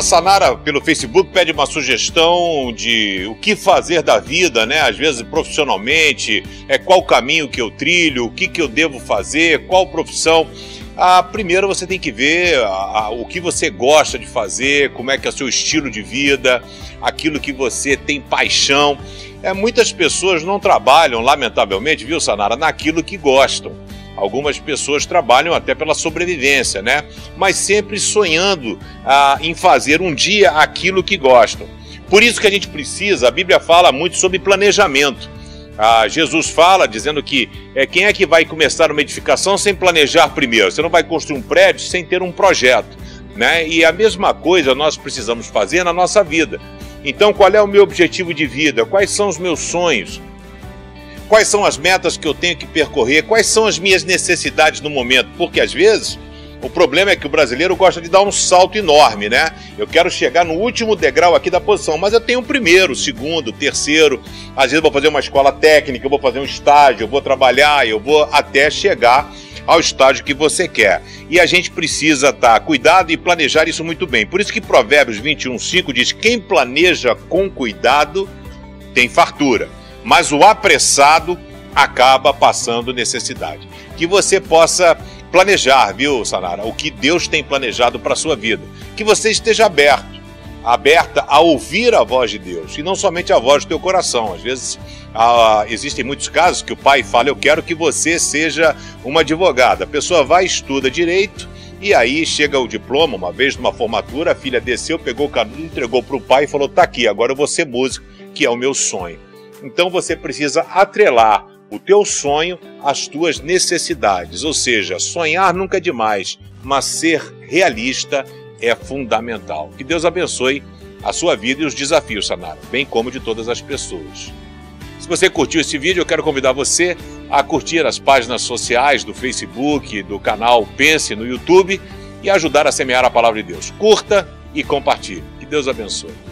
A Sanara, pelo Facebook, pede uma sugestão de o que fazer da vida, né? Às vezes profissionalmente, é qual caminho que eu trilho, o que, que eu devo fazer, qual profissão. Ah, primeiro você tem que ver ah, o que você gosta de fazer, como é que é o seu estilo de vida, aquilo que você tem paixão. É, muitas pessoas não trabalham, lamentavelmente, viu, Sanara, naquilo que gostam. Algumas pessoas trabalham até pela sobrevivência, né? Mas sempre sonhando ah, em fazer um dia aquilo que gostam. Por isso que a gente precisa, a Bíblia fala muito sobre planejamento. Ah, Jesus fala dizendo que é, quem é que vai começar uma edificação sem planejar primeiro? Você não vai construir um prédio sem ter um projeto. Né? E a mesma coisa nós precisamos fazer na nossa vida. Então, qual é o meu objetivo de vida? Quais são os meus sonhos? Quais são as metas que eu tenho que percorrer? Quais são as minhas necessidades no momento? Porque às vezes o problema é que o brasileiro gosta de dar um salto enorme, né? Eu quero chegar no último degrau aqui da posição, mas eu tenho o primeiro, o segundo, o terceiro. Às vezes eu vou fazer uma escola técnica, eu vou fazer um estágio, eu vou trabalhar, eu vou até chegar ao estágio que você quer. E a gente precisa estar tá, cuidado e planejar isso muito bem. Por isso que Provérbios 21:5 diz: "Quem planeja com cuidado tem fartura" mas o apressado acaba passando necessidade. Que você possa planejar, viu, Sanara, o que Deus tem planejado para a sua vida. Que você esteja aberto, aberta a ouvir a voz de Deus e não somente a voz do teu coração. Às vezes ah, existem muitos casos que o pai fala: Eu quero que você seja uma advogada. A pessoa vai, estuda direito. E aí chega o diploma, uma vez numa formatura, a filha desceu, pegou o canudo, entregou para o pai e falou: Tá aqui, agora eu vou ser músico, que é o meu sonho. Então você precisa atrelar o teu sonho às tuas necessidades, ou seja, sonhar nunca é demais, mas ser realista é fundamental. Que Deus abençoe a sua vida e os desafios, Sanara, bem como de todas as pessoas. Se você curtiu esse vídeo, eu quero convidar você a curtir as páginas sociais do Facebook, do canal Pense no YouTube e ajudar a semear a palavra de Deus. Curta e compartilhe. Que Deus abençoe.